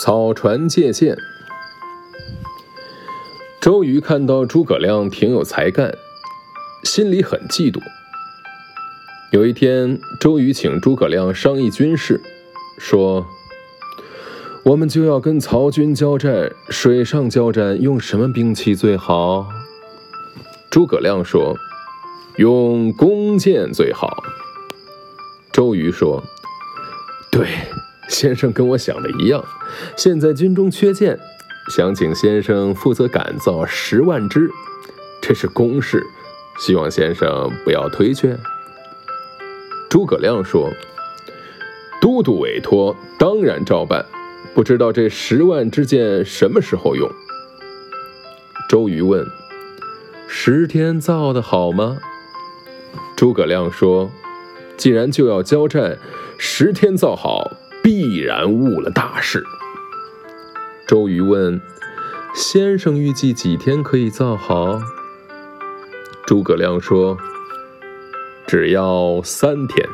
草船借箭。周瑜看到诸葛亮挺有才干，心里很嫉妒。有一天，周瑜请诸葛亮商议军事，说：“我们就要跟曹军交战，水上交战，用什么兵器最好？”诸葛亮说：“用弓箭最好。”周瑜说：“对，先生跟我想的一样。现在军中缺箭，想请先生负责赶造十万支，这是公事，希望先生不要推却。”诸葛亮说：“都督委托，当然照办。不知道这十万支箭什么时候用？”周瑜问：“十天造的好吗？”诸葛亮说。既然就要交战，十天造好，必然误了大事。周瑜问：“先生预计几天可以造好？”诸葛亮说：“只要三天。”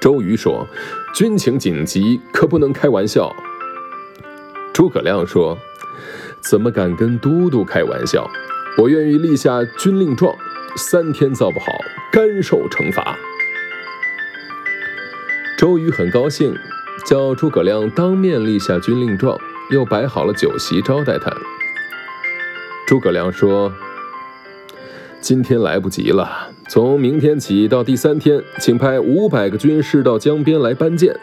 周瑜说：“军情紧急，可不能开玩笑。”诸葛亮说：“怎么敢跟都督开玩笑？我愿意立下军令状，三天造不好，甘受惩罚。”周瑜很高兴，叫诸葛亮当面立下军令状，又摆好了酒席招待他。诸葛亮说：“今天来不及了，从明天起到第三天，请派五百个军士到江边来搬箭。”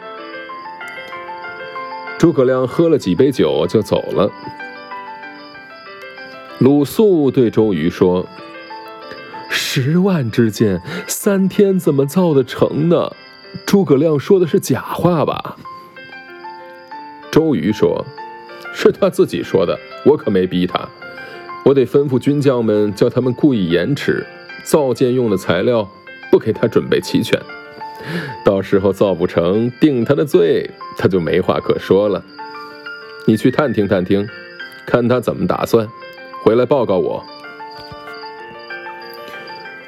诸葛亮喝了几杯酒就走了。鲁肃对周瑜说：“十万支箭，三天怎么造得成呢？”诸葛亮说的是假话吧？周瑜说：“是他自己说的，我可没逼他。我得吩咐军将们，叫他们故意延迟造箭用的材料，不给他准备齐全。到时候造不成，定他的罪，他就没话可说了。你去探听探听，看他怎么打算，回来报告我。”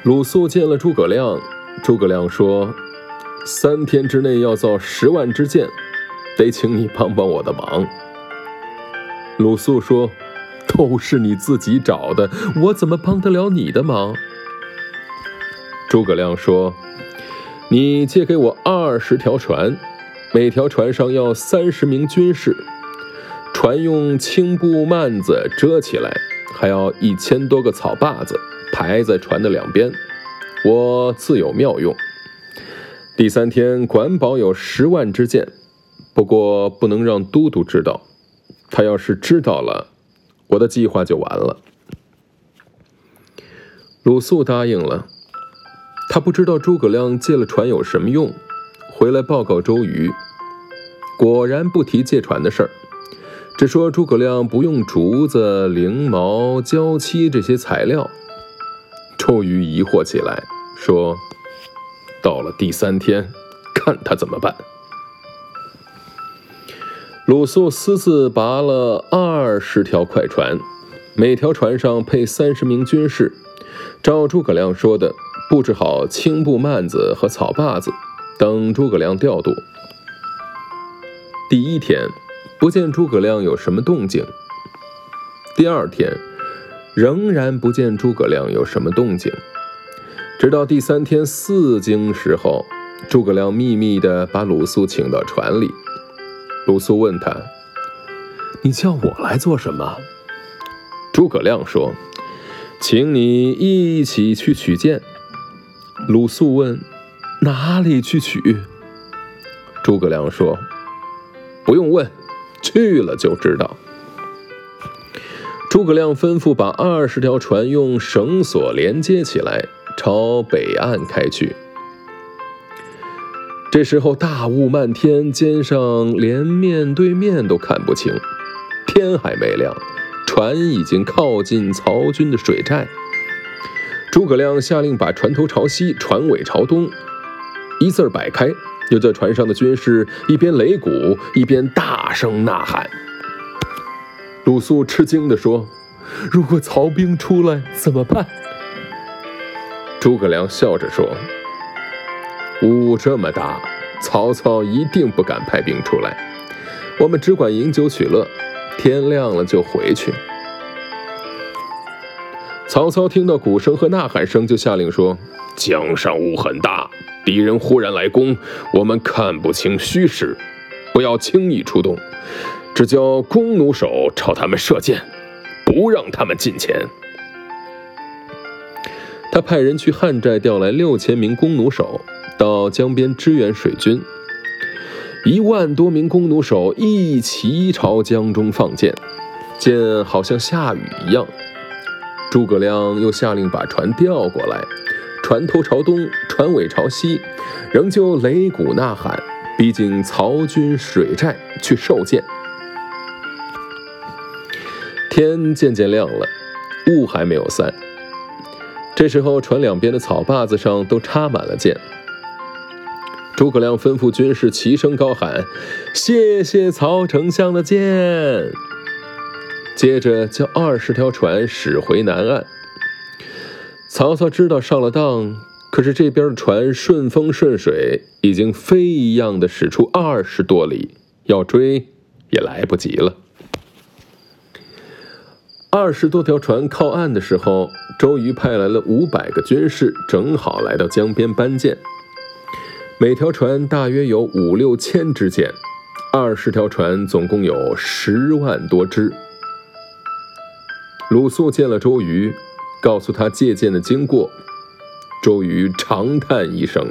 鲁肃见了诸葛亮，诸葛亮说。三天之内要造十万支箭，得请你帮帮我的忙。鲁肃说：“都是你自己找的，我怎么帮得了你的忙？”诸葛亮说：“你借给我二十条船，每条船上要三十名军士，船用青布幔子遮起来，还要一千多个草把子排在船的两边，我自有妙用。”第三天，管保有十万支箭，不过不能让都督知道。他要是知道了，我的计划就完了。鲁肃答应了。他不知道诸葛亮借了船有什么用，回来报告周瑜，果然不提借船的事儿，只说诸葛亮不用竹子、翎毛、胶漆这些材料。周瑜疑惑起来，说。到了第三天，看他怎么办。鲁肃私自拔了二十条快船，每条船上配三十名军士，照诸葛亮说的布置好青布幔子和草把子，等诸葛亮调度。第一天，不见诸葛亮有什么动静；第二天，仍然不见诸葛亮有什么动静。直到第三天四更时候，诸葛亮秘密地把鲁肃请到船里。鲁肃问他：“你叫我来做什么？”诸葛亮说：“请你一起去取剑。”鲁肃问：“哪里去取？”诸葛亮说：“不用问，去了就知道。”诸葛亮吩咐把二十条船用绳索连接起来。朝北岸开去。这时候大雾漫天，肩上连面对面都看不清，天还没亮，船已经靠近曹军的水寨。诸葛亮下令把船头朝西，船尾朝东，一字儿摆开，又叫船上的军士一边擂鼓，一边大声呐喊。鲁肃吃惊地说：“如果曹兵出来怎么办？”诸葛亮笑着说：“雾这么大，曹操一定不敢派兵出来。我们只管饮酒取乐，天亮了就回去。”曹操听到鼓声和呐喊声，就下令说：“江上雾很大，敌人忽然来攻，我们看不清虚实，不要轻易出动，只叫弓弩手朝他们射箭，不让他们近前。”他派人去汉寨调来六千名弓弩手，到江边支援水军。一万多名弓弩手一齐朝江中放箭，箭好像下雨一样。诸葛亮又下令把船调过来，船头朝东，船尾朝西，仍旧擂鼓呐喊，逼近曹军水寨去受箭。天渐渐亮了，雾还没有散。这时候，船两边的草坝子上都插满了箭。诸葛亮吩咐军士齐声高喊：“谢谢曹丞相的箭！”接着叫二十条船驶回南岸。曹操知道上了当，可是这边的船顺风顺水，已经飞一样的驶出二十多里，要追也来不及了。二十多条船靠岸的时候，周瑜派来了五百个军士，正好来到江边搬箭。每条船大约有五六千支箭，二十条船总共有十万多支。鲁肃见了周瑜，告诉他借箭的经过。周瑜长叹一声，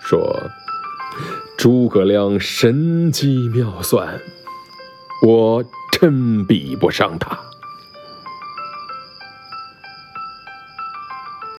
说：“诸葛亮神机妙算，我真比不上他。”